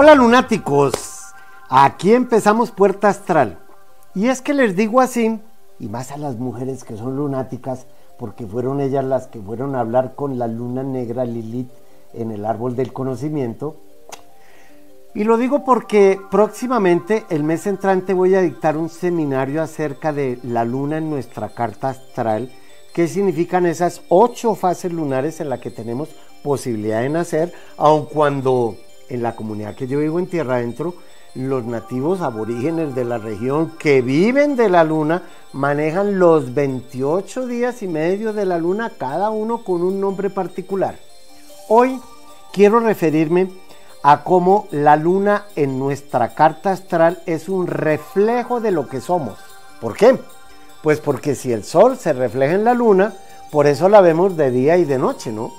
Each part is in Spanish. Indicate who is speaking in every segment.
Speaker 1: Hola lunáticos, aquí empezamos Puerta Astral. Y es que les digo así, y más a las mujeres que son lunáticas, porque fueron ellas las que fueron a hablar con la luna negra Lilith en el árbol del conocimiento. Y lo digo porque próximamente, el mes entrante, voy a dictar un seminario acerca de la luna en nuestra carta astral, qué significan esas ocho fases lunares en las que tenemos posibilidad de nacer, aun cuando en la comunidad que yo vivo en Tierra Adentro, los nativos aborígenes de la región que viven de la luna manejan los 28 días y medio de la luna, cada uno con un nombre particular. Hoy quiero referirme a cómo la luna en nuestra carta astral es un reflejo de lo que somos. ¿Por qué? Pues porque si el sol se refleja en la luna, por eso la vemos de día y de noche, ¿no?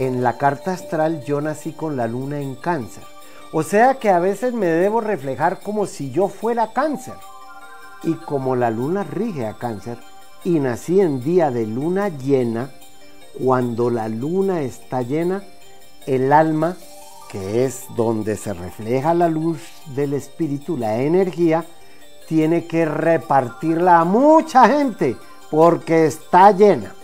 Speaker 1: En la carta astral yo nací con la luna en cáncer. O sea que a veces me debo reflejar como si yo fuera cáncer. Y como la luna rige a cáncer y nací en día de luna llena, cuando la luna está llena, el alma, que es donde se refleja la luz del espíritu, la energía, tiene que repartirla a mucha gente porque está llena.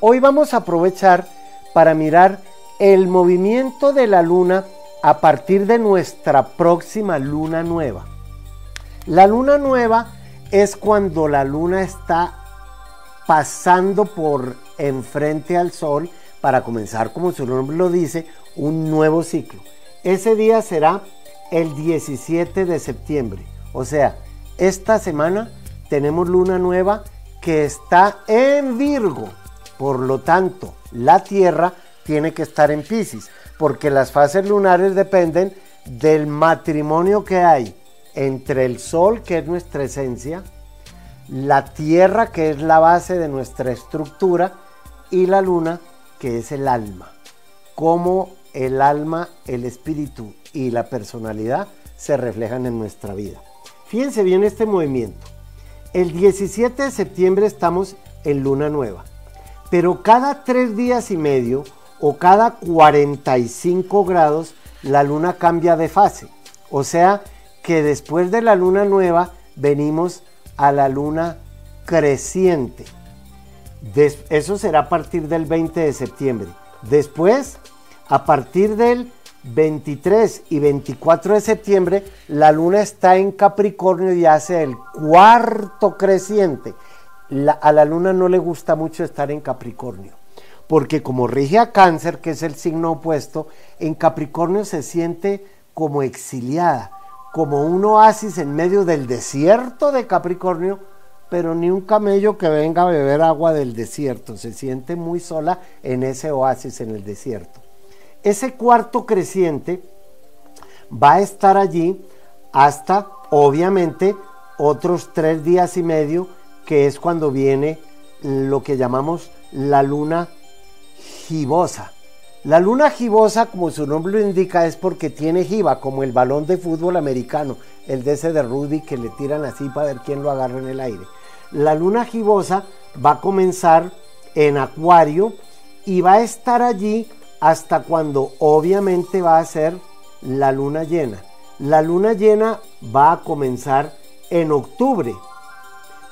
Speaker 1: Hoy vamos a aprovechar para mirar el movimiento de la luna a partir de nuestra próxima luna nueva. La luna nueva es cuando la luna está pasando por enfrente al sol para comenzar, como su nombre lo dice, un nuevo ciclo. Ese día será el 17 de septiembre. O sea, esta semana tenemos luna nueva que está en Virgo. Por lo tanto, la Tierra tiene que estar en Pisces, porque las fases lunares dependen del matrimonio que hay entre el Sol, que es nuestra esencia, la Tierra, que es la base de nuestra estructura, y la Luna, que es el alma. Cómo el alma, el espíritu y la personalidad se reflejan en nuestra vida. Fíjense bien este movimiento. El 17 de septiembre estamos en luna nueva, pero cada tres días y medio o cada 45 grados la luna cambia de fase. O sea que después de la luna nueva venimos a la luna creciente. eso será a partir del 20 de septiembre. Después, a partir del 23 y 24 de septiembre, la luna está en Capricornio y hace el cuarto creciente. A la luna no le gusta mucho estar en Capricornio porque como rige a cáncer, que es el signo opuesto, en Capricornio se siente como exiliada, como un oasis en medio del desierto de Capricornio, pero ni un camello que venga a beber agua del desierto, se siente muy sola en ese oasis en el desierto. Ese cuarto creciente va a estar allí hasta, obviamente, otros tres días y medio, que es cuando viene lo que llamamos la luna gibosa. La luna gibosa, como su nombre lo indica, es porque tiene jiba, como el balón de fútbol americano, el de ese de rugby que le tiran así para ver quién lo agarra en el aire. La luna gibosa va a comenzar en Acuario y va a estar allí hasta cuando obviamente va a ser la luna llena. La luna llena va a comenzar en octubre,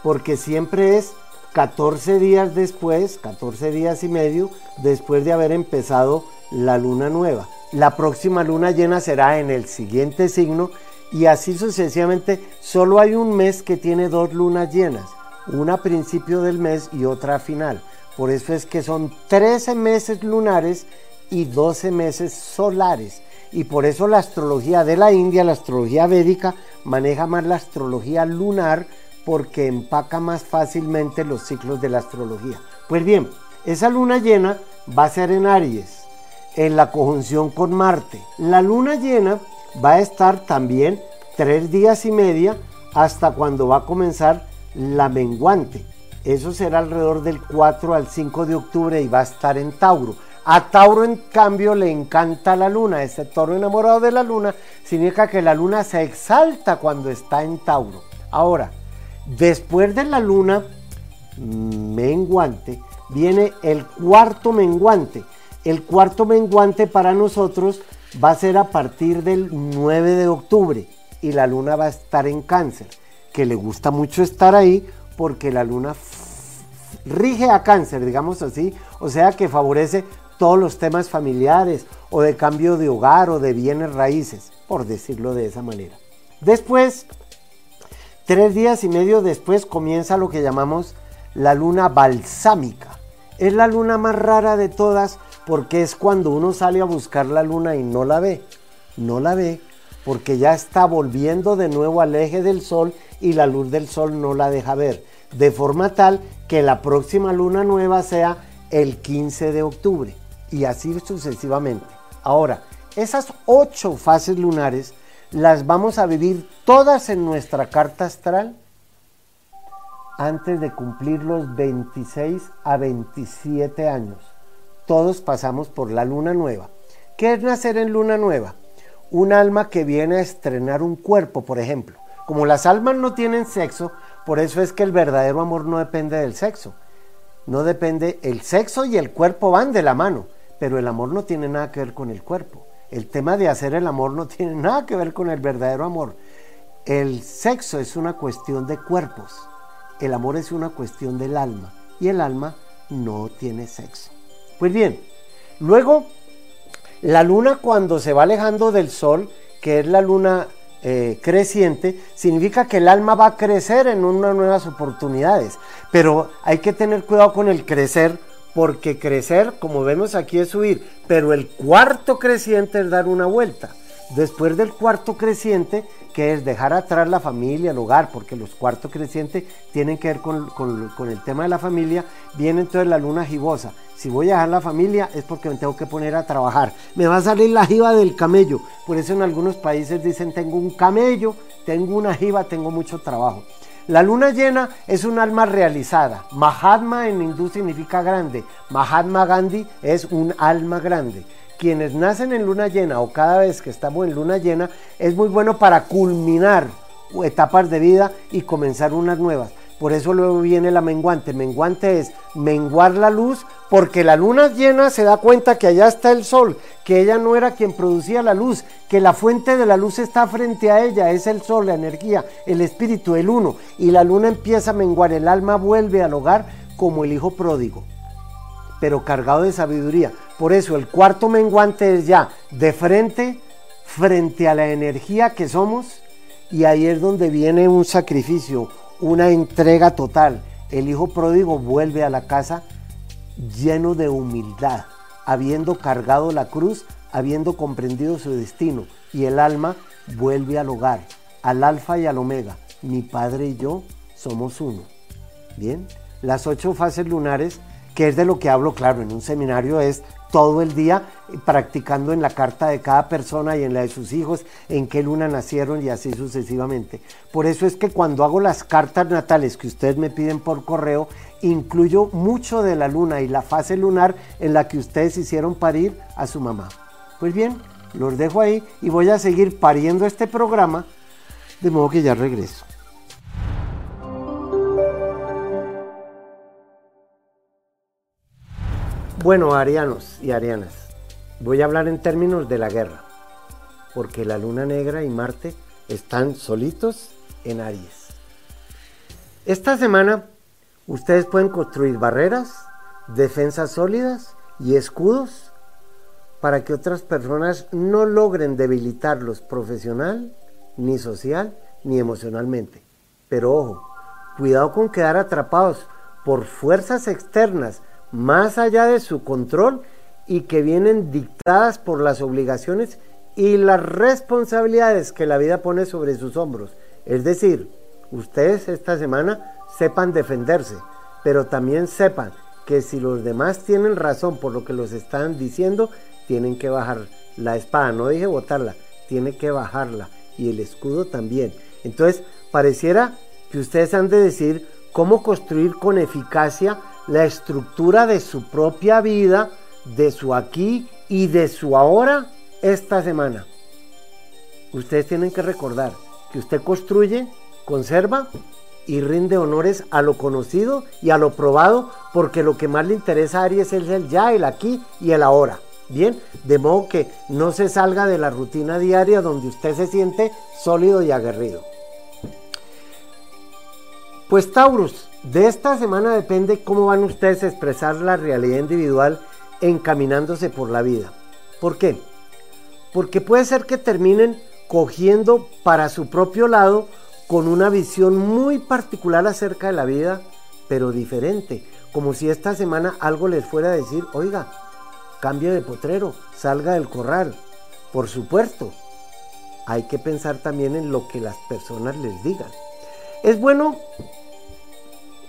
Speaker 1: porque siempre es 14 días después, 14 días y medio, después de haber empezado la luna nueva. La próxima luna llena será en el siguiente signo y así sucesivamente. Solo hay un mes que tiene dos lunas llenas, una a principio del mes y otra a final. Por eso es que son 13 meses lunares y 12 meses solares. Y por eso la astrología de la India, la astrología védica, maneja más la astrología lunar porque empaca más fácilmente los ciclos de la astrología. Pues bien, esa luna llena va a ser en Aries, en la conjunción con Marte. La luna llena va a estar también tres días y media hasta cuando va a comenzar la menguante. Eso será alrededor del 4 al 5 de octubre y va a estar en Tauro. A Tauro, en cambio, le encanta la luna. Ese toro enamorado de la luna significa que la luna se exalta cuando está en Tauro. Ahora, Después de la luna menguante viene el cuarto menguante. El cuarto menguante para nosotros va a ser a partir del 9 de octubre y la luna va a estar en cáncer, que le gusta mucho estar ahí porque la luna rige a cáncer, digamos así, o sea que favorece todos los temas familiares o de cambio de hogar o de bienes raíces, por decirlo de esa manera. Después, tres días y medio después comienza lo que llamamos la luna balsámica. Es la luna más rara de todas porque es cuando uno sale a buscar la luna y no la ve. No la ve porque ya está volviendo de nuevo al eje del sol y la luz del sol no la deja ver. De forma tal que la próxima luna nueva sea el 15 de octubre y así sucesivamente. Ahora, esas ocho fases lunares las vamos a vivir todas en nuestra carta astral antes de cumplir los 26 a 27 años. Todos pasamos por la luna nueva. ¿Qué es nacer en luna nueva? Un alma que viene a estrenar un cuerpo, por ejemplo. Como las almas no tienen sexo, por eso es que el verdadero amor no depende del sexo. No depende, el sexo y el cuerpo van de la mano, pero el amor no tiene nada que ver con el cuerpo. El tema de hacer el amor no tiene nada que ver con el verdadero amor. El sexo es una cuestión de cuerpos. El amor es una cuestión del alma y el alma no tiene sexo. Pues bien, luego la luna cuando se va alejando del sol, que es la luna eh, creciente, significa que el alma va a crecer en unas nuevas oportunidades. Pero hay que tener cuidado con el crecer, porque crecer, como vemos aquí, es subir. Pero el cuarto creciente es dar una vuelta. Después del cuarto creciente, que es dejar atrás la familia, el hogar, porque los cuartos crecientes tienen que ver con, con, el tema de la familia, viene entonces la luna gibosa. Si voy a dejar la familia es porque me tengo que poner a trabajar. Me va a salir la jiba del camello. Por eso en algunos países dicen tengo un camello, tengo una jiba, tengo mucho trabajo. La luna llena es un alma realizada. Mahatma en hindú significa grande. Mahatma Gandhi es un alma grande quienes nacen en luna llena o cada vez que estamos en luna llena es muy bueno para culminar etapas de vida y comenzar unas nuevas. Por eso luego viene la menguante. Menguante es menguar la luz porque la luna llena se da cuenta que allá está el sol, que ella no era quien producía la luz, que la fuente de la luz está frente a ella, es el sol, la energía, el espíritu, el uno. Y la luna empieza a menguar, el alma vuelve al hogar como el hijo pródigo pero cargado de sabiduría. Por eso el cuarto menguante es ya de frente, frente a la energía que somos, y ahí es donde viene un sacrificio, una entrega total. El hijo pródigo vuelve a la casa lleno de humildad, habiendo cargado la cruz, habiendo comprendido su destino, y el alma vuelve al hogar, al alfa y al omega. Mi padre y yo somos uno. Bien, las ocho fases lunares que es de lo que hablo, claro, en un seminario es todo el día practicando en la carta de cada persona y en la de sus hijos, en qué luna nacieron y así sucesivamente. Por eso es que cuando hago las cartas natales que ustedes me piden por correo, incluyo mucho de la luna y la fase lunar en la que ustedes hicieron parir a su mamá. Pues bien, los dejo ahí y voy a seguir pariendo este programa, de modo que ya regreso. Bueno, arianos y arianas, voy a hablar en términos de la guerra, porque la luna negra y Marte están solitos en Aries. Esta semana ustedes pueden construir barreras, defensas sólidas y escudos para que otras personas no logren debilitarlos profesional, ni social, ni emocionalmente. Pero ojo, cuidado con quedar atrapados por fuerzas externas más allá de su control y que vienen dictadas por las obligaciones y las responsabilidades que la vida pone sobre sus hombros. Es decir, ustedes esta semana sepan defenderse, pero también sepan que si los demás tienen razón por lo que los están diciendo, tienen que bajar la espada. No dije botarla, tiene que bajarla y el escudo también. Entonces, pareciera que ustedes han de decir cómo construir con eficacia la estructura de su propia vida, de su aquí y de su ahora esta semana. Ustedes tienen que recordar que usted construye, conserva y rinde honores a lo conocido y a lo probado, porque lo que más le interesa a Aries es el ya, el aquí y el ahora. Bien, de modo que no se salga de la rutina diaria donde usted se siente sólido y aguerrido. Pues Taurus, de esta semana depende cómo van ustedes a expresar la realidad individual encaminándose por la vida. ¿Por qué? Porque puede ser que terminen cogiendo para su propio lado con una visión muy particular acerca de la vida, pero diferente, como si esta semana algo les fuera a decir, oiga, cambie de potrero, salga del corral. Por supuesto, hay que pensar también en lo que las personas les digan. Es bueno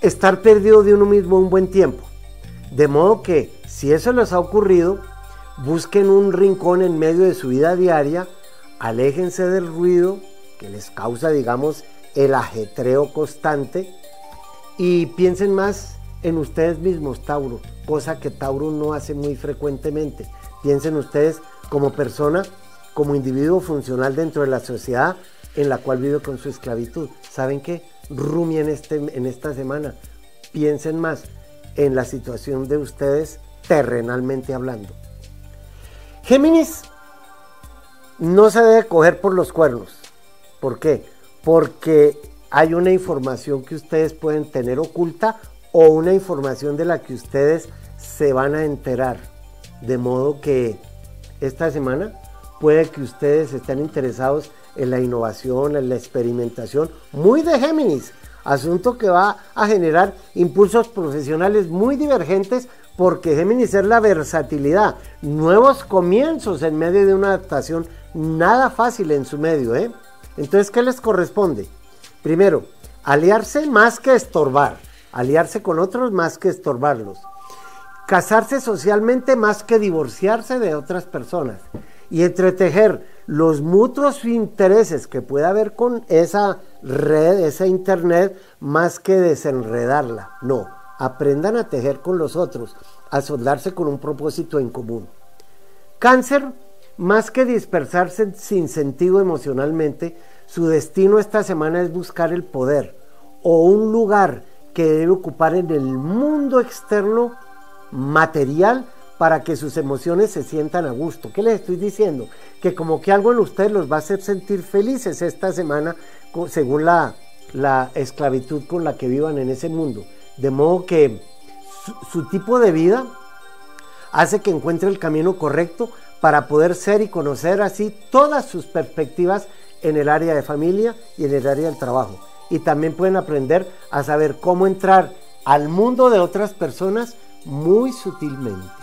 Speaker 1: estar perdido de uno mismo un buen tiempo. De modo que si eso les ha ocurrido, busquen un rincón en medio de su vida diaria, aléjense del ruido que les causa, digamos, el ajetreo constante y piensen más en ustedes mismos, Tauro, cosa que Tauro no hace muy frecuentemente. Piensen ustedes como persona, como individuo funcional dentro de la sociedad en la cual vive con su esclavitud. ¿Saben qué? Rumien este, en esta semana. Piensen más en la situación de ustedes terrenalmente hablando. Géminis no se debe coger por los cuernos. ¿Por qué? Porque hay una información que ustedes pueden tener oculta o una información de la que ustedes se van a enterar. De modo que esta semana puede que ustedes estén interesados en la innovación, en la experimentación, muy de Géminis, asunto que va a generar impulsos profesionales muy divergentes porque Géminis es la versatilidad, nuevos comienzos en medio de una adaptación nada fácil en su medio. ¿eh? Entonces, ¿qué les corresponde? Primero, aliarse más que estorbar, aliarse con otros más que estorbarlos, casarse socialmente más que divorciarse de otras personas y entretejer los mutuos intereses que pueda haber con esa red, esa internet, más que desenredarla. No, aprendan a tejer con los otros, a soldarse con un propósito en común. Cáncer, más que dispersarse sin sentido emocionalmente, su destino esta semana es buscar el poder o un lugar que debe ocupar en el mundo externo material para que sus emociones se sientan a gusto. ¿Qué les estoy diciendo? Que como que algo en ustedes los va a hacer sentir felices esta semana según la, la esclavitud con la que vivan en ese mundo. De modo que su, su tipo de vida hace que encuentre el camino correcto para poder ser y conocer así todas sus perspectivas en el área de familia y en el área del trabajo. Y también pueden aprender a saber cómo entrar al mundo de otras personas muy sutilmente.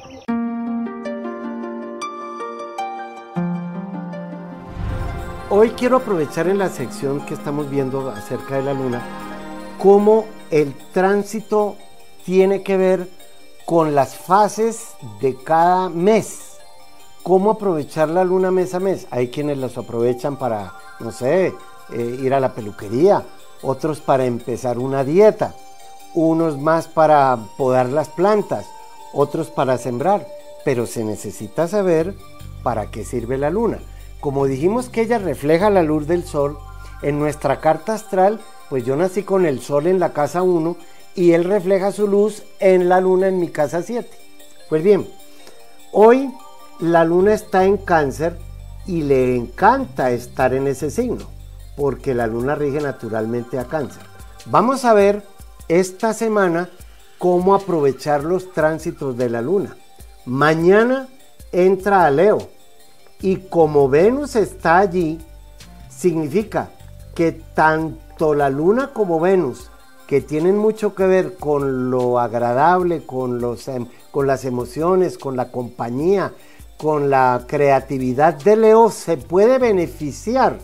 Speaker 1: Hoy quiero aprovechar en la sección que estamos viendo acerca de la luna, cómo el tránsito tiene que ver con las fases de cada mes. ¿Cómo aprovechar la luna mes a mes? Hay quienes los aprovechan para, no sé, eh, ir a la peluquería, otros para empezar una dieta, unos más para podar las plantas, otros para sembrar, pero se necesita saber para qué sirve la luna. Como dijimos que ella refleja la luz del sol, en nuestra carta astral, pues yo nací con el sol en la casa 1 y él refleja su luz en la luna en mi casa 7. Pues bien, hoy la luna está en cáncer y le encanta estar en ese signo, porque la luna rige naturalmente a cáncer. Vamos a ver esta semana cómo aprovechar los tránsitos de la luna. Mañana entra a Leo y como Venus está allí, significa que tanto la luna como Venus, que tienen mucho que ver con lo agradable, con, los, em, con las emociones, con la compañía, con la creatividad de Leo, se puede beneficiar.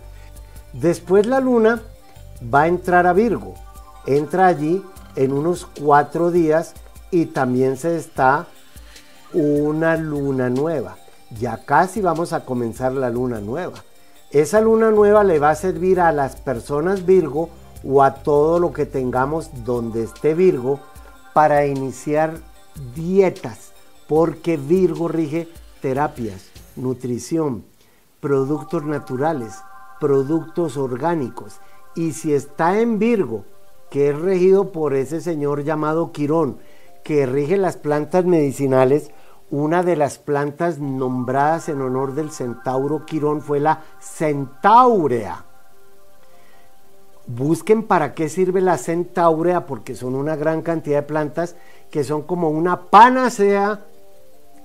Speaker 1: Después la luna va a entrar a Virgo. Entra allí en unos cuatro días y también se está una luna nueva. Ya casi vamos a comenzar la luna nueva. Esa luna nueva le va a servir a las personas Virgo o a todo lo que tengamos donde esté Virgo para iniciar dietas, porque Virgo rige terapias, nutrición, productos naturales, productos orgánicos. Y si está en Virgo, que es regido por ese señor llamado Quirón, que rige las plantas medicinales, una de las plantas nombradas en honor del centauro Quirón fue la centaurea. Busquen para qué sirve la centaurea, porque son una gran cantidad de plantas que son como una panacea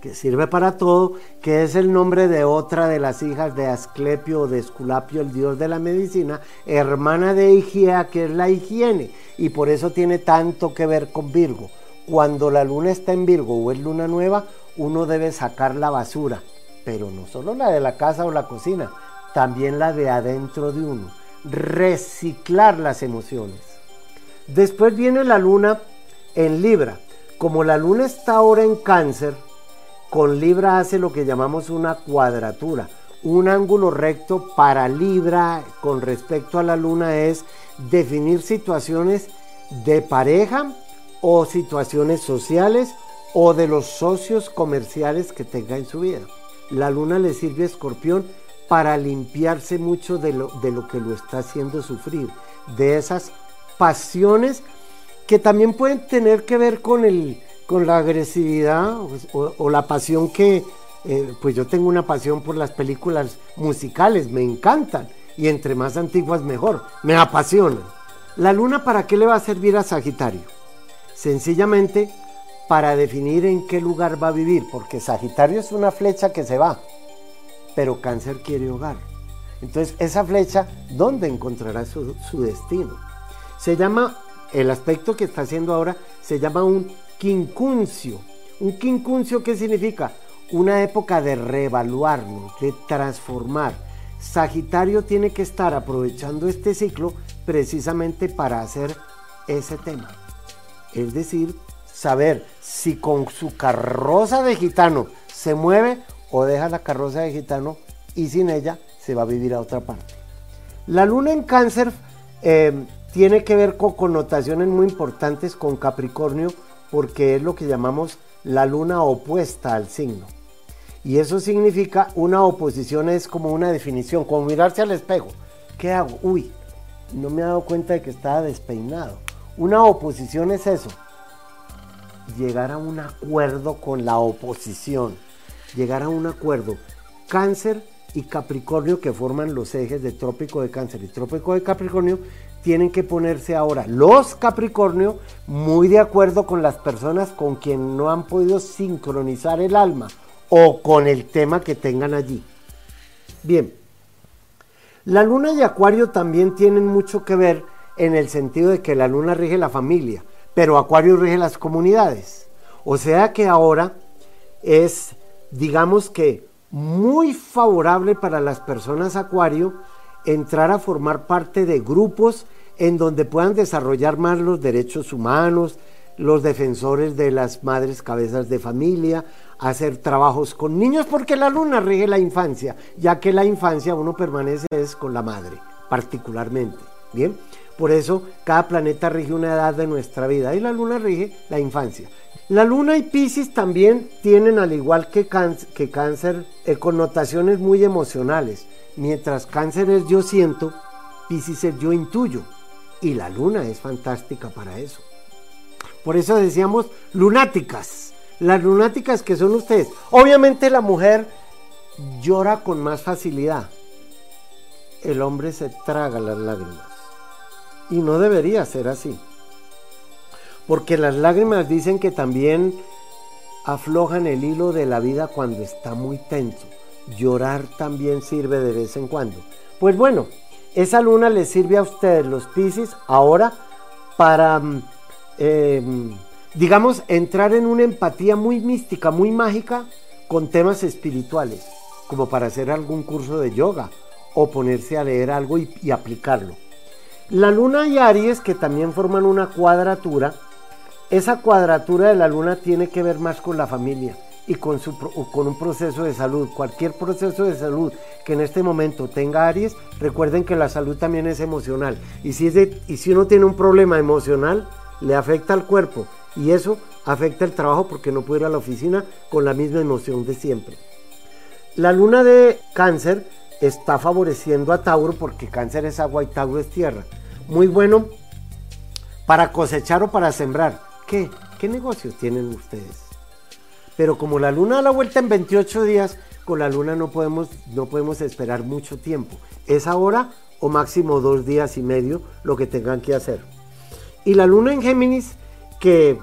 Speaker 1: que sirve para todo, que es el nombre de otra de las hijas de Asclepio o de Esculapio, el dios de la medicina, hermana de Higiea, que es la higiene, y por eso tiene tanto que ver con Virgo. Cuando la luna está en Virgo o es luna nueva, uno debe sacar la basura, pero no solo la de la casa o la cocina, también la de adentro de uno. Reciclar las emociones. Después viene la luna en Libra. Como la luna está ahora en cáncer, con Libra hace lo que llamamos una cuadratura. Un ángulo recto para Libra con respecto a la luna es definir situaciones de pareja o situaciones sociales o de los socios comerciales que tenga en su vida. La luna le sirve a Escorpión para limpiarse mucho de lo, de lo que lo está haciendo sufrir, de esas pasiones que también pueden tener que ver con, el, con la agresividad o, la pasión que, eh, pues yo tengo una pasión por las películas musicales, me encantan y entre más antiguas mejor, me apasionan. ¿La luna para qué le va a servir a Sagitario? Sencillamente para definir en qué lugar va a vivir, porque Sagitario es una flecha que se va, pero Cáncer quiere hogar. Entonces, esa flecha, ¿dónde encontrará su, destino? Se llama, el aspecto que está haciendo ahora, se llama un quincuncio. ¿Un quincuncio qué significa? Una época de reevaluarnos, de transformar. Sagitario tiene que estar aprovechando este ciclo precisamente para hacer ese tema. Es decir, saber si con su carroza de gitano se mueve o deja la carroza de gitano y sin ella se va a vivir a otra parte. La luna en cáncer eh, tiene que ver con connotaciones muy importantes con Capricornio porque es lo que llamamos la luna opuesta al signo. Y eso significa una oposición es como una definición, como mirarse al espejo. ¿Qué hago? Uy, no me he dado cuenta de que estaba despeinado. Una oposición es eso, llegar a un acuerdo con la oposición, llegar a un acuerdo. Cáncer y Capricornio, que forman los ejes de Trópico de Cáncer y Trópico de Capricornio, tienen que ponerse ahora los Capricornio muy de acuerdo con las personas con quien no han podido sincronizar el alma o con el tema que tengan allí. Bien, la luna y Acuario también tienen mucho que ver en el sentido de que la luna rige la familia pero Acuario rige las comunidades. O sea que ahora es, digamos que, muy favorable para las personas Acuario entrar a formar parte de grupos en donde puedan desarrollar más los derechos humanos, los defensores de las madres cabezas de familia, hacer trabajos con niños, porque la luna rige la infancia, ya que la infancia uno permanece es con la madre, particularmente. Bien, por eso cada planeta rige una edad de nuestra vida y la luna rige la infancia. La luna y Pisces también tienen, al igual que, cáncer, eh, connotaciones muy emocionales. Mientras cáncer es yo siento, Pisces es yo intuyo. Y la luna es fantástica para eso. Por eso decíamos lunáticas. Las lunáticas que son ustedes. Obviamente la mujer llora con más facilidad. El hombre se traga las lágrimas. Y no debería ser así. Porque las lágrimas dicen que también aflojan el hilo de la vida cuando está muy tenso. Llorar también sirve de vez en cuando. Pues bueno, esa luna les sirve a ustedes, los Pisces, ahora para, mm, em, digamos, entrar en una empatía muy mística, muy mágica con temas espirituales, como para hacer algún curso de yoga o ponerse a leer algo y aplicarlo. La luna y Aries, que también forman una cuadratura, esa cuadratura de la luna tiene que ver más con la familia y con, su, un proceso de salud. Cualquier proceso de salud que en este momento tenga Aries, recuerden que la salud también es emocional. Y si, y si uno tiene un problema emocional, le afecta al cuerpo y eso afecta el trabajo porque no puede ir a la oficina con la misma emoción de siempre. La luna de cáncer está favoreciendo a Tauro porque cáncer es agua y Tauro es tierra. Muy bueno para cosechar o para sembrar. ¿Qué? ¿Qué negocios tienen ustedes? Pero como la luna da la vuelta en 28 días, con la luna no podemos, no podemos esperar mucho tiempo. Es ahora o máximo dos días y medio lo que tengan que hacer. Y la luna en Géminis, que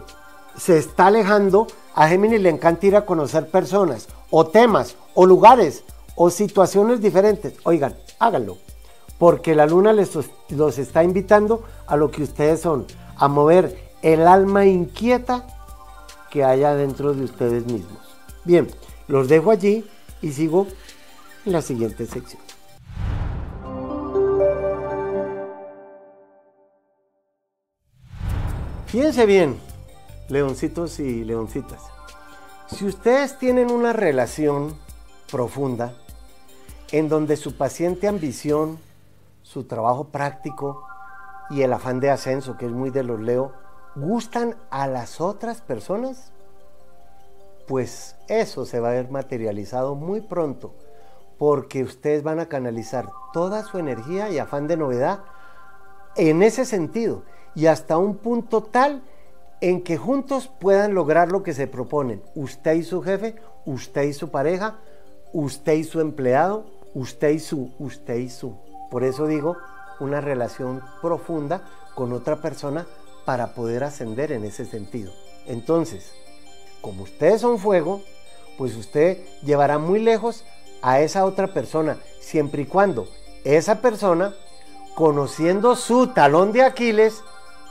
Speaker 1: se está alejando, a Géminis le encanta ir a conocer personas, o temas, o lugares, o situaciones diferentes. Oigan, háganlo, porque la luna les, los está invitando a lo que ustedes son, a mover el alma inquieta que haya dentro de ustedes mismos. Bien, los dejo allí y sigo en la siguiente sección. Fíjense bien, leoncitos y leoncitas. Si ustedes tienen una relación profunda en donde su paciente ambición, su trabajo práctico y el afán de ascenso, que es muy de los leo, gustan a las otras personas, pues eso se va a ver materializado muy pronto, porque ustedes van a canalizar toda su energía y afán de novedad en ese sentido y hasta un punto tal en que juntos puedan lograr lo que se proponen, usted y su jefe, usted y su pareja, usted y su empleado, usted y su, usted y su. Por eso digo, una relación profunda con otra persona para poder ascender en ese sentido. Entonces, como ustedes son fuego, pues usted llevará muy lejos a esa otra persona, siempre y cuando esa persona, conociendo su talón de Aquiles,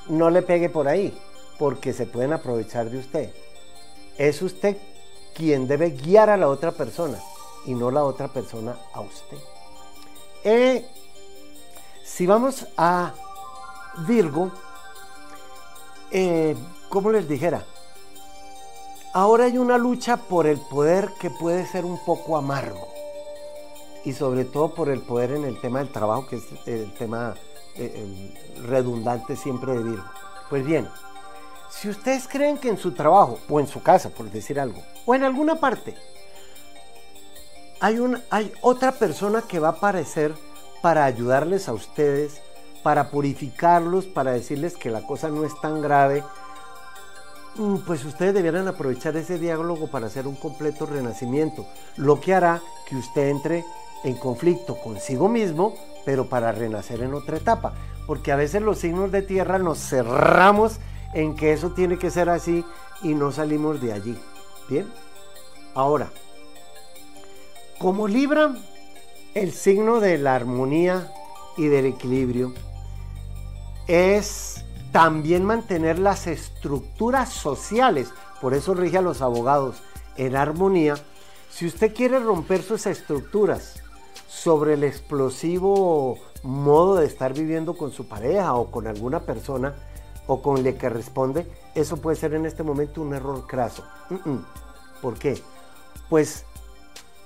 Speaker 1: no le pegue por ahí, porque se pueden aprovechar de usted. Es usted quien debe guiar a la otra persona y no la otra persona a usted. Eh, si vamos a Virgo, eh, como les dijera, ahora hay una lucha por el poder que puede ser un poco amargo. Y sobre todo por el poder en el tema del trabajo, que es el tema eh, redundante siempre de Virgo. Pues bien, si ustedes creen que en su trabajo, o en su casa, por decir algo, o en alguna parte, hay, hay otra persona que va a aparecer para ayudarles a ustedes para purificarlos, para decirles que la cosa no es tan grave, mm, pues ustedes debieran aprovechar ese diálogo para hacer un completo renacimiento, lo que hará que usted entre en conflicto consigo mismo, pero para renacer en otra etapa, porque a veces los signos de tierra nos cerramos en que eso tiene que ser así y no salimos de allí. Bien, ahora, como Libra, el signo de la armonía y del equilibrio, es también mantener las estructuras sociales, por eso rige a los abogados, en armonía. Si usted quiere romper sus estructuras sobre el explosivo modo de estar viviendo con su pareja o con alguna persona o con le que responde, eso puede ser en este momento un error craso. ¿Por qué? Pues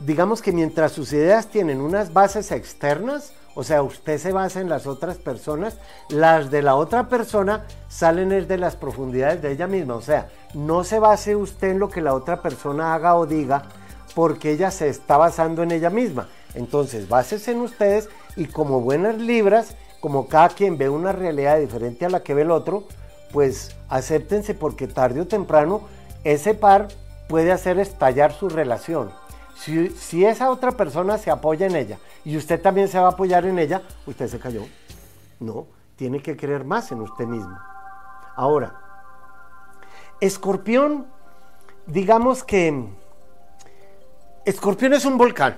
Speaker 1: digamos que mientras sus ideas tienen unas bases externas, o sea, usted se basa en las otras personas, las de la otra persona salen de las profundidades de ella misma. O sea, no se base usted en lo que la otra persona haga o diga porque ella se está basando en ella misma. Entonces, básese en ustedes y como buenas libras, como cada quien ve una realidad diferente a la que ve el otro, pues acéptense porque tarde o temprano ese par puede hacer estallar su relación. Si, esa otra persona se apoya en ella y usted también se va a apoyar en ella, usted se cayó. No, tiene que creer más en usted mismo. Ahora, escorpión, digamos que escorpión es un volcán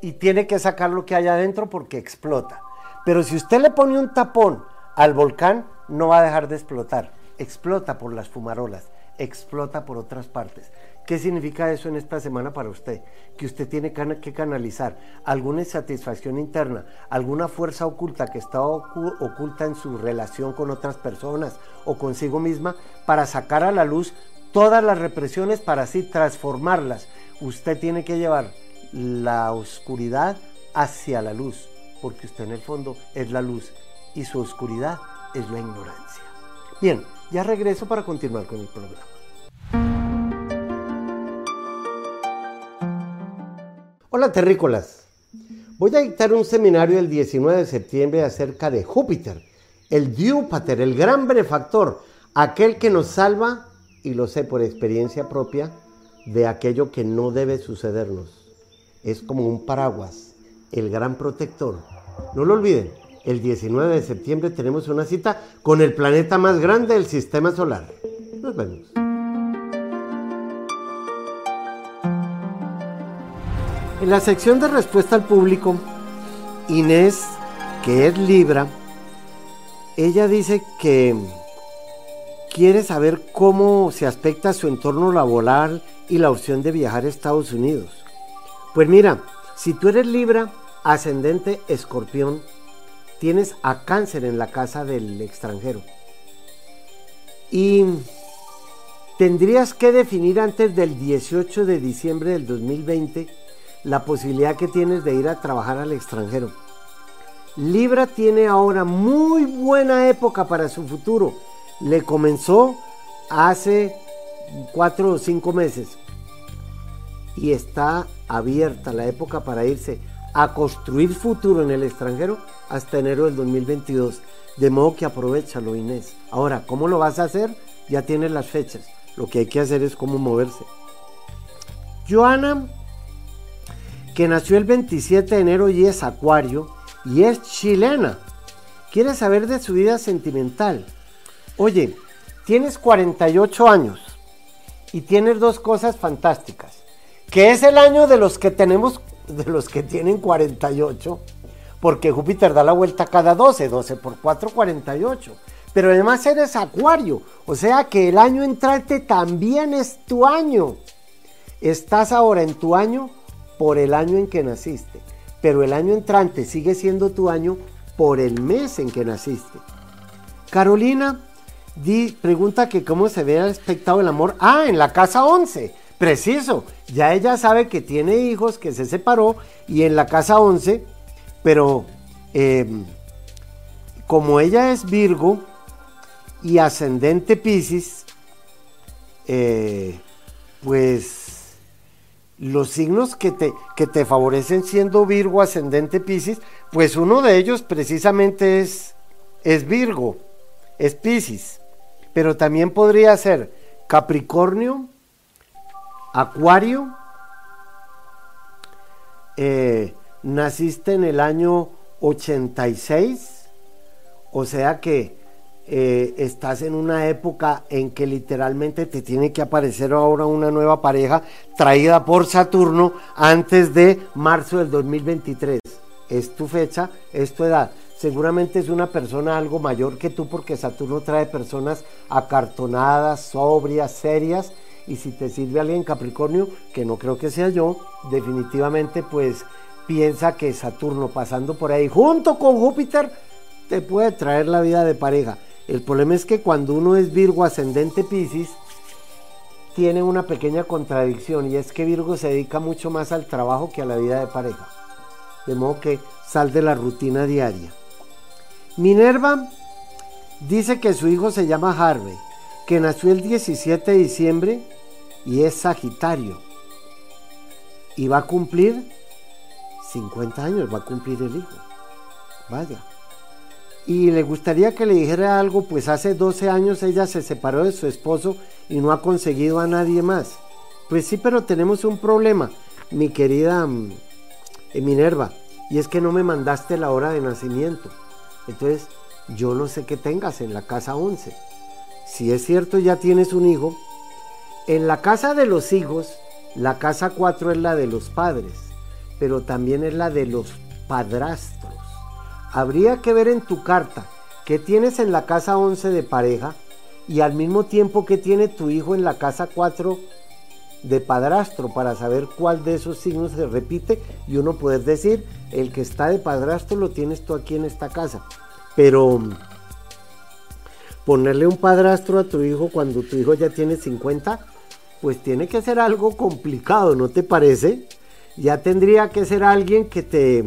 Speaker 1: y tiene que sacar lo que hay adentro porque explota. Pero si usted le pone un tapón al volcán, no va a dejar de explotar. Explota por las fumarolas, explota por otras partes. ¿Qué significa eso en esta semana para usted? Que usted tiene que canalizar alguna insatisfacción interna, alguna fuerza oculta que está oculta en su relación con otras personas o consigo misma para sacar a la luz todas las represiones para así transformarlas. Usted tiene que llevar la oscuridad hacia la luz, porque usted en el fondo es la luz y su oscuridad es la ignorancia. Bien, ya regreso para continuar con el programa. Hola terrícolas. Voy a dictar un seminario el 19 de septiembre acerca de Júpiter, el Diúpater, el gran benefactor, aquel que nos salva, y lo sé por experiencia propia, de aquello que no debe sucedernos. Es como un paraguas, el gran protector. No lo olviden, el 19 de septiembre tenemos una cita con el planeta más grande del sistema solar. Nos vemos. En la sección de respuesta al público, Inés, que es Libra, ella dice que quiere saber cómo se aspecta su entorno laboral y la opción de viajar a Estados Unidos. Pues mira, si tú eres Libra, ascendente escorpión, tienes a cáncer en la casa del extranjero. Y tendrías que definir antes del 18 de diciembre del 2020 la posibilidad que tienes de ir a trabajar al extranjero. Libra tiene ahora muy buena época para su futuro. Le comenzó hace cuatro o cinco meses y está abierta la época para irse a construir futuro en el extranjero hasta enero del 2022. De modo que aprovechalo, Inés. Ahora, ¿cómo lo vas a hacer? Ya tienes las fechas. Lo que hay que hacer es cómo moverse. Joana, que nació el 27 de enero y es acuario y es chilena. Quiere saber de su vida sentimental. Oye, tienes 48 años y tienes dos cosas fantásticas. Que es el año de los que tenemos, de los que tienen 48 porque Júpiter da la vuelta cada 12, 12 por 4, 48. Pero además eres acuario, o sea que el año entrante también es tu año. Estás ahora en tu año por el año en que naciste, pero el año entrante sigue siendo tu año por el mes en que naciste. Carolina di, pregunta que cómo se ve aspectado el amor. Ah, en la casa 11. Preciso, ya ella sabe que tiene hijos, que se separó y en la casa 11 pero em, como ella es Virgo y ascendente Pisces, eh, pues los signos que te, que te favorecen siendo Virgo, ascendente Pisces, pues uno de ellos precisamente es, es Virgo, es Pisces, pero también podría ser Capricornio, Acuario, eh, naciste en el año 86, o sea que eh, estás en una época en que literalmente te tiene que aparecer ahora una nueva pareja traída por Saturno antes de marzo del 2023. Es tu fecha, es tu edad. Seguramente es una persona algo mayor que tú porque Saturno trae personas acartonadas, sobrias, serias. Y si te sirve alguien Capricornio, que no creo que sea yo, definitivamente pues piensa que Saturno pasando por ahí junto con Júpiter te puede traer la vida de pareja. El problema es que cuando uno es Virgo ascendente Pisces, tiene una pequeña contradicción y es que Virgo se dedica mucho más al trabajo que a la vida de pareja. De modo que sal de la rutina diaria. Minerva dice que su hijo se llama Harvey, que nació el 17 de diciembre y es Sagitario. Y va a cumplir 50 años va a cumplir el hijo. Vaya. Y le gustaría que le dijera algo, pues hace 12 años ella se separó de su esposo y no ha conseguido a nadie más. Pues sí, pero tenemos un problema, mi querida mm, eh, Minerva, y es que no me mandaste la hora de nacimiento. Entonces, yo no sé qué tengas en la casa 11. Si es cierto, ya tienes un hijo. En la casa de los hijos, la casa 4 es la de los padres pero también es la de los padrastros. Habría que ver en tu carta qué tienes en la casa 11 de pareja y al mismo tiempo que tiene tu hijo en la casa 4 de padrastro para saber cuál de esos signos se repite y uno poder decir, el que está de padrastro lo tienes tú aquí en esta casa. Pero ponerle un padrastro a tu hijo cuando tu hijo ya tiene 50, pues tiene que ser algo complicado, ¿no te parece? Ya tendría que ser alguien que te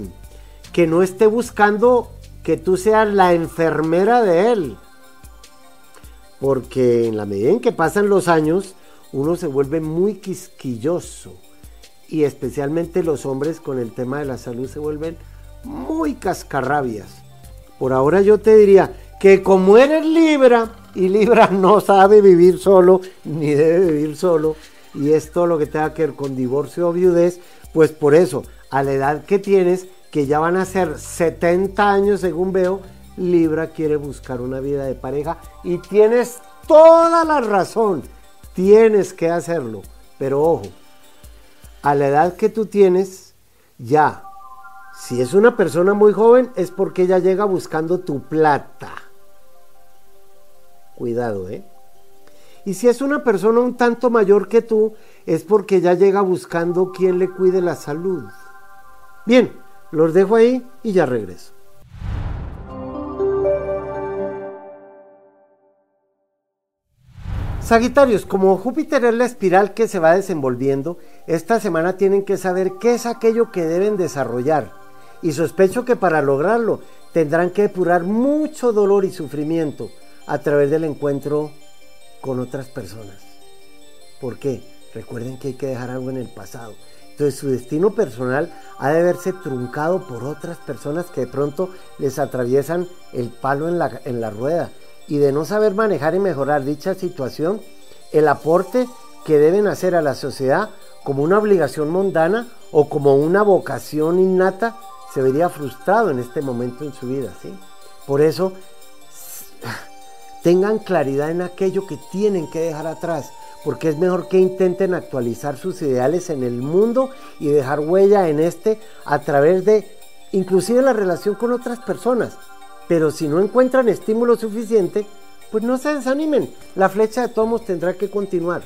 Speaker 1: que no esté buscando que tú seas la enfermera de él. Porque en la medida en que pasan los años, uno se vuelve muy quisquilloso. Y especialmente los hombres con el tema de la salud se vuelven muy cascarrabias. Por ahora yo te diría que como eres Libra, y Libra no sabe vivir solo, ni debe vivir solo, y es todo lo que tenga que ver con divorcio o viudez, pues por eso, a la edad que tienes, que ya van a ser 70 años según veo, Libra quiere buscar una vida de pareja y tienes toda la razón, tienes que hacerlo, pero ojo, a la edad que tú tienes, ya, si es una persona muy joven es porque ella llega buscando tu plata. Cuidado, ¿eh? Y si es una persona un tanto mayor que tú, es porque ya llega buscando quien le cuide la salud. Bien, los dejo ahí y ya regreso. Sagitarios, como Júpiter es la espiral que se va desenvolviendo, esta semana tienen que saber qué es aquello que deben desarrollar. Y sospecho que para lograrlo tendrán que depurar mucho dolor y sufrimiento a través del encuentro con otras personas. ¿Por qué? Recuerden que hay que dejar algo en el pasado. Entonces su destino personal ha de verse truncado por otras personas que de pronto les atraviesan el palo en la, en la rueda. Y de no saber manejar y mejorar dicha situación, el aporte que deben hacer a la sociedad como una obligación mundana o como una vocación innata se vería frustrado en este momento en su vida. ¿sí? Por eso tengan claridad en aquello que tienen que dejar atrás, porque es mejor que intenten actualizar sus ideales en el mundo y dejar huella en este a través de inclusive la relación con otras personas. Pero si no encuentran estímulo suficiente, pues no se desanimen. La flecha de tomos tendrá que continuar.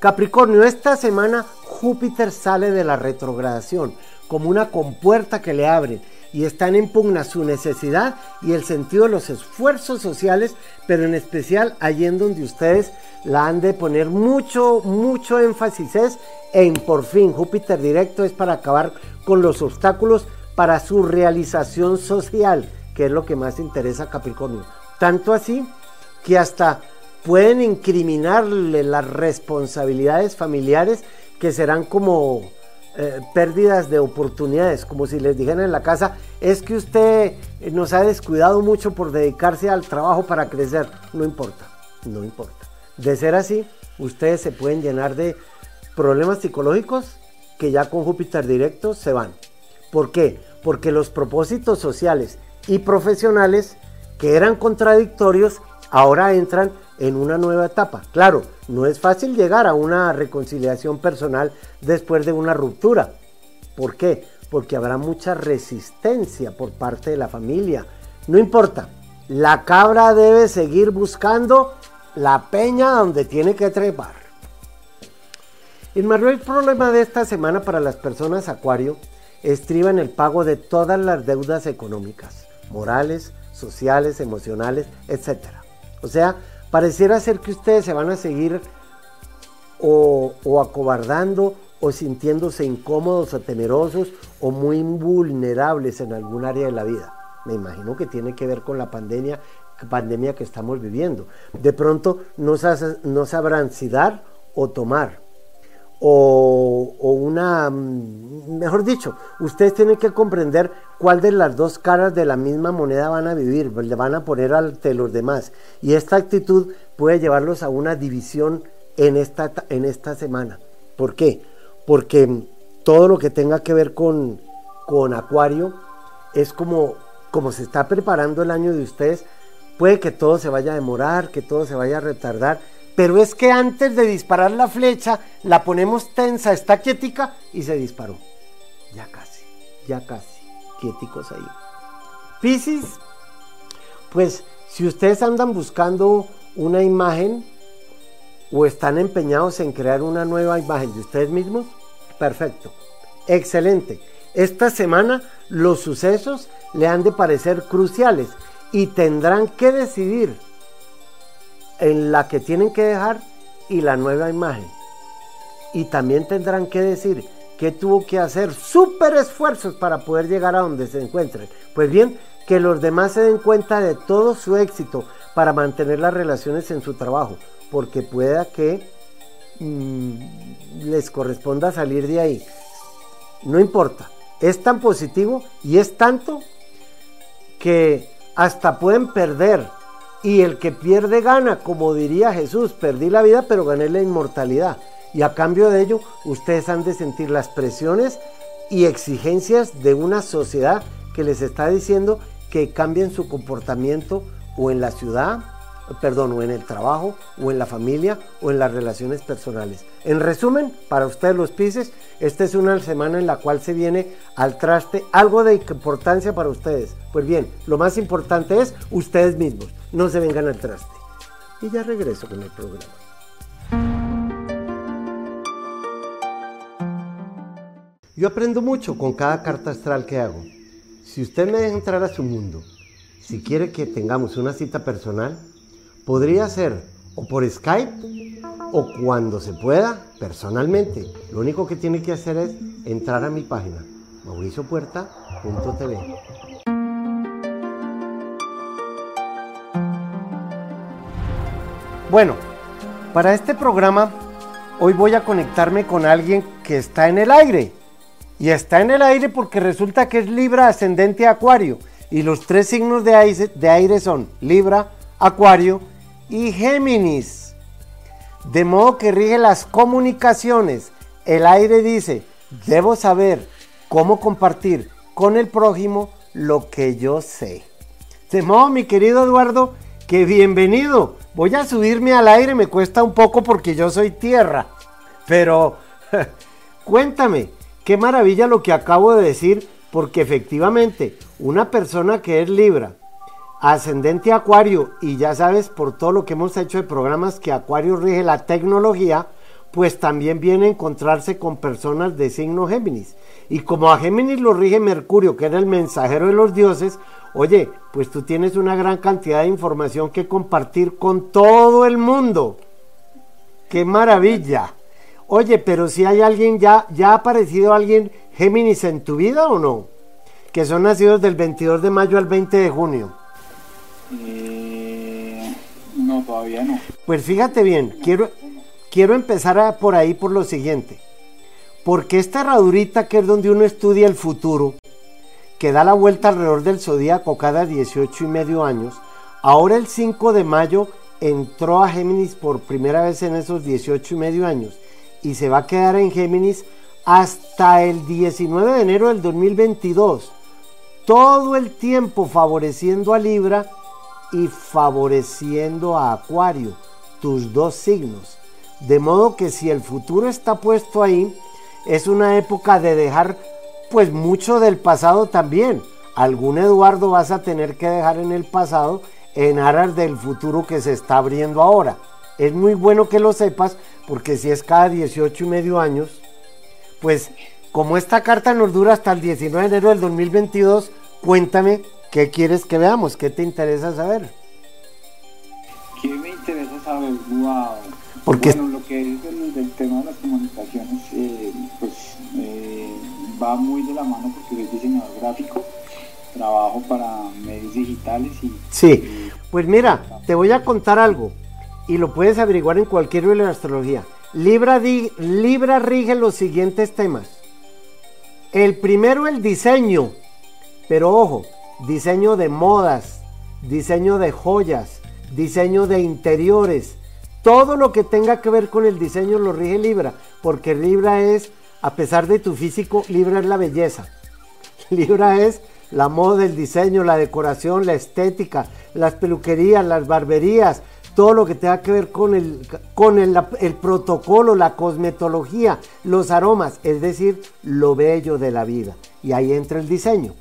Speaker 1: Capricornio, esta semana Júpiter sale de la retrogradación como una compuerta que le abre y están en pugna su necesidad y el sentido de los esfuerzos sociales, pero en especial allí en donde ustedes la han de poner mucho, mucho énfasis es en por fin Júpiter directo es para acabar con los obstáculos para su realización social, que es lo que más interesa a Capricornio. Tanto así que hasta pueden incriminarle las responsabilidades familiares que serán como eh, pérdidas de oportunidades, como si les dijeran en la casa, es que usted nos ha descuidado mucho por dedicarse al trabajo para crecer. No importa, no importa. De ser así, ustedes se pueden llenar de problemas psicológicos que ya con Júpiter directo se van. ¿Por qué? Porque los propósitos sociales y profesionales que eran contradictorios ahora entran en una nueva etapa. Claro, no es fácil llegar a una reconciliación personal después de una ruptura. ¿Por qué? Porque habrá mucha resistencia por parte de la familia. No importa, la cabra debe seguir buscando la peña donde tiene que trepar. El mayor problema de esta semana para las personas Acuario estriba en el pago de todas las deudas económicas, morales, sociales, emocionales, etc. O sea, pareciera ser que ustedes se van a seguir o, acobardando o sintiéndose incómodos o temerosos o muy vulnerables en algún área de la vida. Me imagino que tiene que ver con la pandemia, pandemia que estamos viviendo. De pronto no, no sabrán si dar o tomar o, una, mm, mejor dicho, ustedes tienen que comprender cuál de las dos caras de la misma moneda van a vivir, pues, le van a poner ante los demás. Y esta actitud puede llevarlos a una división en esta, en esta semana. ¿Por qué? Porque todo lo que tenga que ver con, con Acuario es como, como se está preparando el año de ustedes, puede que todo se vaya a demorar, que todo se vaya a retardar pero es que antes de disparar la flecha, la ponemos tensa, está quietica y se disparó. Ya casi, ya casi, quieticos ahí. Piscis, pues si ustedes andan buscando una imagen o están empeñados en crear una nueva imagen de ustedes mismos, perfecto, excelente. Esta semana los sucesos le han de parecer cruciales y tendrán que decidir en la que tienen que dejar y la nueva imagen. Y también tendrán que decir que tuvo que hacer súper esfuerzos para poder llegar a donde se encuentren. Pues bien, que los demás se den cuenta de todo su éxito para mantener las relaciones en su trabajo, porque pueda que mm, les corresponda salir de ahí. No importa, es tan positivo y es tanto que hasta pueden perder. Y el que pierde gana, como diría Jesús, perdí la vida pero gané la inmortalidad. Y a cambio de ello, ustedes han de sentir las presiones y exigencias de una sociedad que les está diciendo que cambien su comportamiento o en la ciudad, perdón, o en el trabajo, o en la familia, o en las relaciones personales. En resumen, para ustedes los Pisces, esta es una semana en la cual se viene al traste algo de importancia para ustedes. Pues bien, lo más importante es ustedes mismos, no se vengan al traste. Y ya regreso con el programa. Yo aprendo mucho con cada carta astral que hago. Si usted me deja entrar a su mundo, si quiere que tengamos una cita personal, podría ser o por Skype o cuando se pueda personalmente. Lo único que tiene que hacer es entrar a mi página mauriciopuerta.tv. Bueno, para este programa hoy voy a conectarme con alguien que está en el aire y está en el aire porque resulta que es Libra ascendente Acuario. Y los tres signos de aire, son Libra, Acuario y Géminis. De modo que rige las comunicaciones. El aire dice, debo saber cómo compartir con el prójimo lo que yo sé. De modo, mi querido Eduardo, que bienvenido. Voy a subirme al aire, me cuesta un poco porque yo soy tierra. Pero cuéntame, Qué maravilla lo que acabo de decir, porque efectivamente una persona que es Libra, ascendente Acuario, y ya sabes por todo lo que hemos hecho de programas que Acuario rige la tecnología, pues también viene a encontrarse con personas de signo Géminis. Y como a Géminis lo rige Mercurio, que era el mensajero de los dioses, oye, pues tú tienes una gran cantidad de información que compartir con todo el mundo. ¡Qué maravilla! Oye, pero si hay alguien, ya, ¿ya ha aparecido alguien Géminis en tu vida o no? Que son nacidos del 22 de mayo al 20 de junio.
Speaker 2: Eh, no, todavía no.
Speaker 1: Pues fíjate bien, quiero, quiero empezar por ahí por lo siguiente. Porque esta herradurita que es donde uno estudia el futuro, que da la vuelta alrededor del zodíaco cada 18 y medio años, ahora el 5 de mayo entró a Géminis por primera vez en esos 18 y medio años y se va a quedar en Géminis hasta el 19 de enero del 2022. Todo el tiempo favoreciendo a Libra y favoreciendo a Acuario, tus dos signos. De modo que si el futuro está puesto ahí, es una época de dejar pues mucho del pasado también. Algún Eduardo vas a tener que dejar en el pasado en aras del futuro que se está abriendo ahora. Es muy bueno que lo sepas porque si es cada 18 y medio años, pues como esta carta nos dura hasta el 19 de enero del 2022, cuéntame qué quieres que veamos, qué te interesa saber.
Speaker 2: ¿Qué me interesa saber? Wow.
Speaker 1: Porque
Speaker 2: bueno, lo que es el, tema de las comunicaciones, eh, pues eh, va muy de la mano porque soy diseñador gráfico, trabajo para medios digitales y...
Speaker 1: Sí, pues mira, te voy a contar algo y lo puedes averiguar en cualquier libro de astrología. Libra, Libra rige los siguientes temas. El primero, el diseño. Pero ojo, diseño de modas, diseño de joyas, diseño de interiores. Todo lo que tenga que ver con el diseño lo rige Libra, porque Libra es, a pesar de tu físico, Libra es la belleza. Libra es la moda, el diseño, la decoración, la estética, las peluquerías, las barberías, todo lo que tenga que ver con el, con el, protocolo, la cosmetología, los aromas, es decir, lo bello de la vida. Y ahí entra el diseño.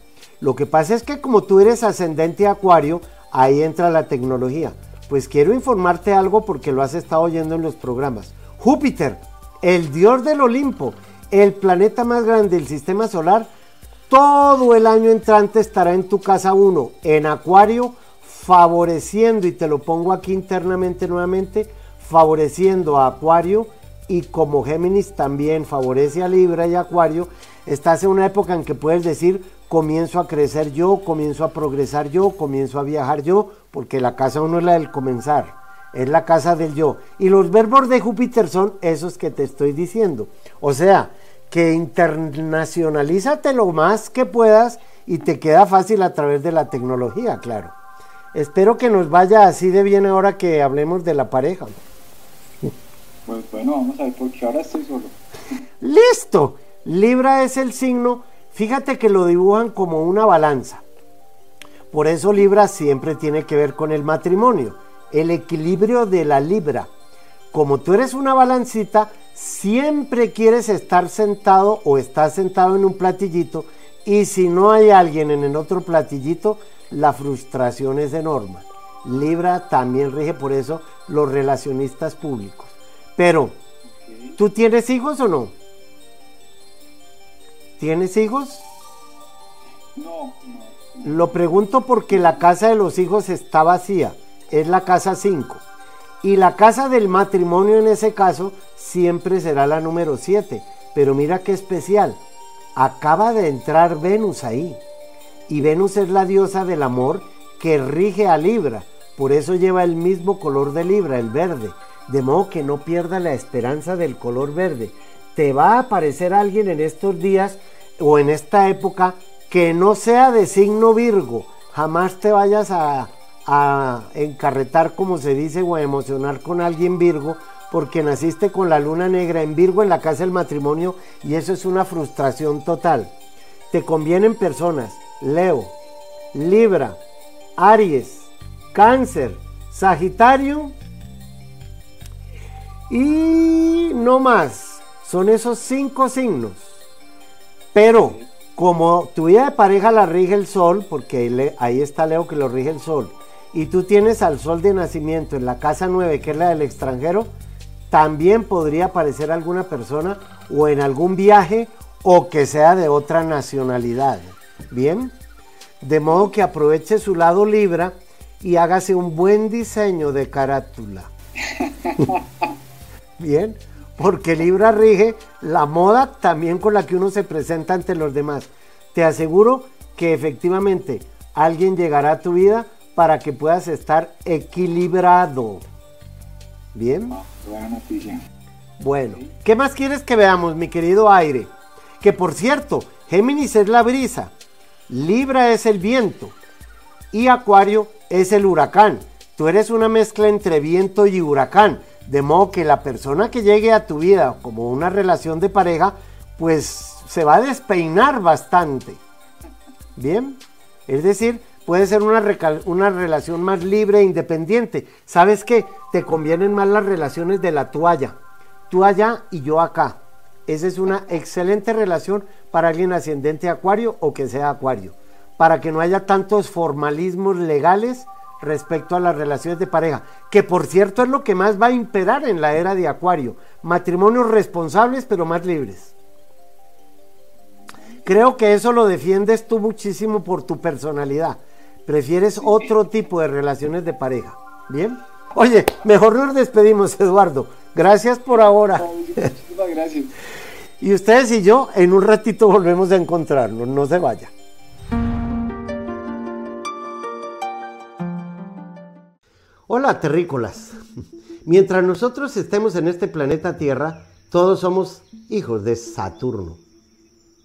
Speaker 1: Lo que pasa es que como tú eres ascendente acuario, ahí entra la tecnología. Pues quiero informarte algo porque lo has estado oyendo en los programas. Júpiter, el dios del Olimpo, el planeta más grande del sistema solar, todo el año entrante estará en tu casa 1, en acuario, favoreciendo, y te lo pongo aquí internamente nuevamente, favoreciendo a Acuario y como Géminis también favorece a Libra y Acuario, estás en una época en que puedes decir, comienzo a crecer yo, comienzo a progresar yo, comienzo a viajar yo, porque la casa uno es la del comenzar, es la casa del yo. Y los verbos de Júpiter son esos que te estoy diciendo. O sea, que internacionalízate lo más que puedas y te queda fácil a través de la tecnología, claro. Espero que nos vaya así de bien ahora que hablemos de la pareja.
Speaker 2: Pues bueno, vamos a ver, porque ahora estoy solo.
Speaker 1: Listo. Libra es el signo, fíjate que lo dibujan como una balanza. Por eso Libra siempre tiene que ver con el matrimonio, el equilibrio de la Libra. Como tú eres una balancita, siempre quieres estar sentado o estás sentado en un platillito y si no hay alguien en el otro platillito, la frustración es enorme. Libra también rige por eso los relacionistas públicos. Pero, ¿tú tienes hijos o no? ¿Tienes hijos?
Speaker 2: No,
Speaker 1: no, Lo pregunto porque la casa de los hijos está vacía. Es la casa 5. Y la casa del matrimonio en ese caso siempre será la número 7. Pero mira qué especial. Acaba de entrar Venus ahí. Y Venus es la diosa del amor que rige a Libra. Por eso lleva el mismo color de Libra, el verde. De modo que no pierda la esperanza del color verde. Te va a aparecer alguien en estos días o en esta época que no sea de signo Virgo. Jamás te vayas a, a encarretar, como se dice, o a emocionar con alguien Virgo, porque naciste con la luna negra en Virgo en la casa del matrimonio y eso es una frustración total. Te convienen personas Leo, Libra, Aries, Cáncer, Sagitario y no más. Son esos cinco signos. Pero como tu vida de pareja la rige el sol, porque ahí está Leo que lo rige el sol, y tú tienes al sol de nacimiento en la casa 9, que es la del extranjero, también podría aparecer alguna persona o en algún viaje o que sea de otra nacionalidad. Bien, de modo que aproveche su lado Libra y hágase un buen diseño de carátula. Bien, porque Libra rige la moda también con la que uno se presenta ante los demás. Te aseguro que efectivamente alguien llegará a tu vida para que puedas estar equilibrado. Bien. Bueno, ¿qué más quieres que veamos, mi querido aire? Que por cierto, Géminis es la brisa, Libra es el viento y Acuario es el huracán. Tú eres una mezcla entre viento y huracán. De modo que la persona que llegue a tu vida como una relación de pareja, pues se va a despeinar bastante. Bien, es decir, puede ser una, una relación más libre e independiente. ¿Sabes qué? Te convienen más las relaciones de la toalla. Tú allá y yo acá. Esa es una excelente relación para alguien ascendente acuario o que sea acuario. Para que no haya tantos formalismos legales respecto a las relaciones de pareja, que por cierto es lo que más va a imperar en la era de Acuario, matrimonios responsables pero más libres. Creo que eso lo defiendes tú muchísimo por tu personalidad. Prefieres otro tipo de relaciones de pareja. ¿Bien? Oye, mejor nos despedimos, Eduardo. Gracias por ahora.
Speaker 2: Muchísimas gracias.
Speaker 1: Y ustedes y yo en un ratito volvemos a encontrarnos. No se vaya. Hola, terrícolas. Mientras nosotros estemos en este planeta Tierra, todos somos hijos de Saturno.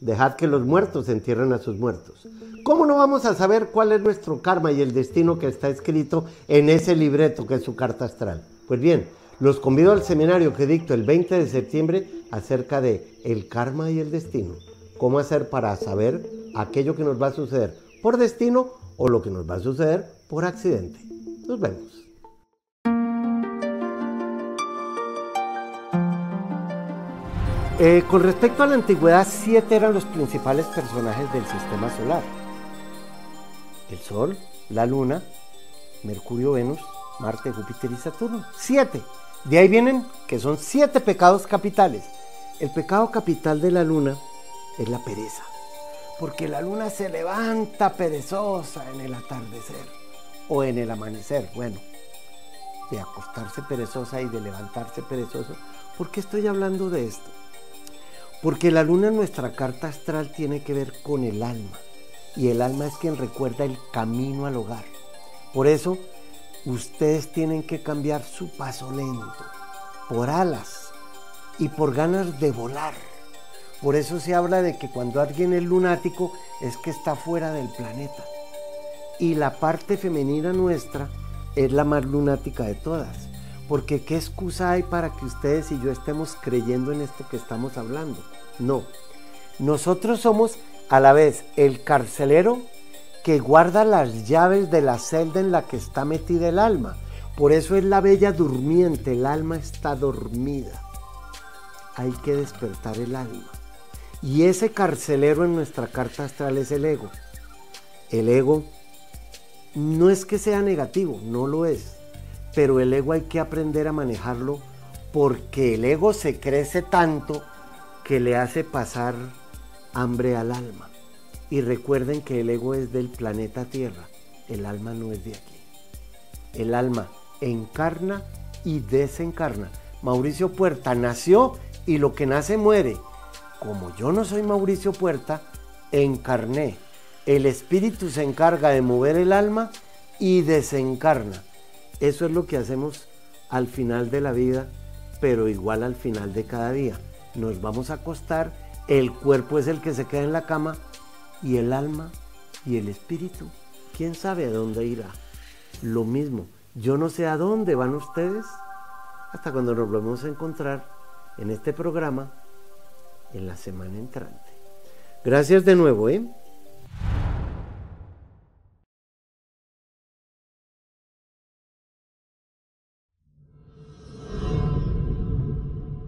Speaker 1: Dejad que los muertos entierren a sus muertos. ¿Cómo no vamos a saber cuál es nuestro karma y el destino que está escrito en ese libreto que es su carta astral? Pues bien, los convido al seminario que dicto el 20 de septiembre acerca de el karma y el destino. Cómo hacer para saber aquello que nos va a suceder por destino o lo que nos va a suceder por accidente. Nos vemos. Eh, con respecto a la antigüedad, siete eran los principales personajes del sistema solar. El Sol, la Luna, Mercurio, Venus, Marte, Júpiter y Saturno. Siete. De ahí vienen que son siete pecados capitales. El pecado capital de la Luna es la pereza. Porque la Luna se levanta perezosa en el atardecer. o en el amanecer. Bueno, de acostarse perezosa y de levantarse perezoso. ¿Por qué estoy hablando de esto? Porque la luna en nuestra carta astral tiene que ver con el alma. Y el alma es quien recuerda el camino al hogar. Por eso, ustedes tienen que cambiar su paso lento por alas y por ganas de volar. Por eso se habla de que cuando alguien es lunático es que está fuera del planeta. Y la parte femenina nuestra es la más lunática de todas. Porque ¿qué excusa hay para que ustedes y yo estemos creyendo en esto que estamos hablando? No. Nosotros somos a la vez el carcelero que guarda las llaves de la celda en la que está metida el alma. Por eso es la bella durmiente, el alma está dormida. Hay que despertar el alma. Y ese carcelero en nuestra carta astral es el ego. El ego no es que sea negativo, no lo es. Pero el ego hay que aprender a manejarlo porque el ego se crece tanto que le hace pasar hambre al alma. Y recuerden que el ego es del planeta Tierra, el alma no es de aquí. El alma encarna y desencarna. Mauricio Puerta nació y lo que nace muere. Como yo no soy Mauricio Puerta, encarné el espíritu se encarga de mover el alma y desencarna. Eso es lo que hacemos al final de la vida, pero igual al final de cada día. Nos vamos a acostar, el cuerpo es el que se queda en la cama y el alma y el espíritu, quién sabe a dónde irá. Lo mismo, yo no sé a dónde van ustedes hasta cuando nos volvemos a encontrar en este programa en la semana entrante. Gracias de nuevo, ¿eh?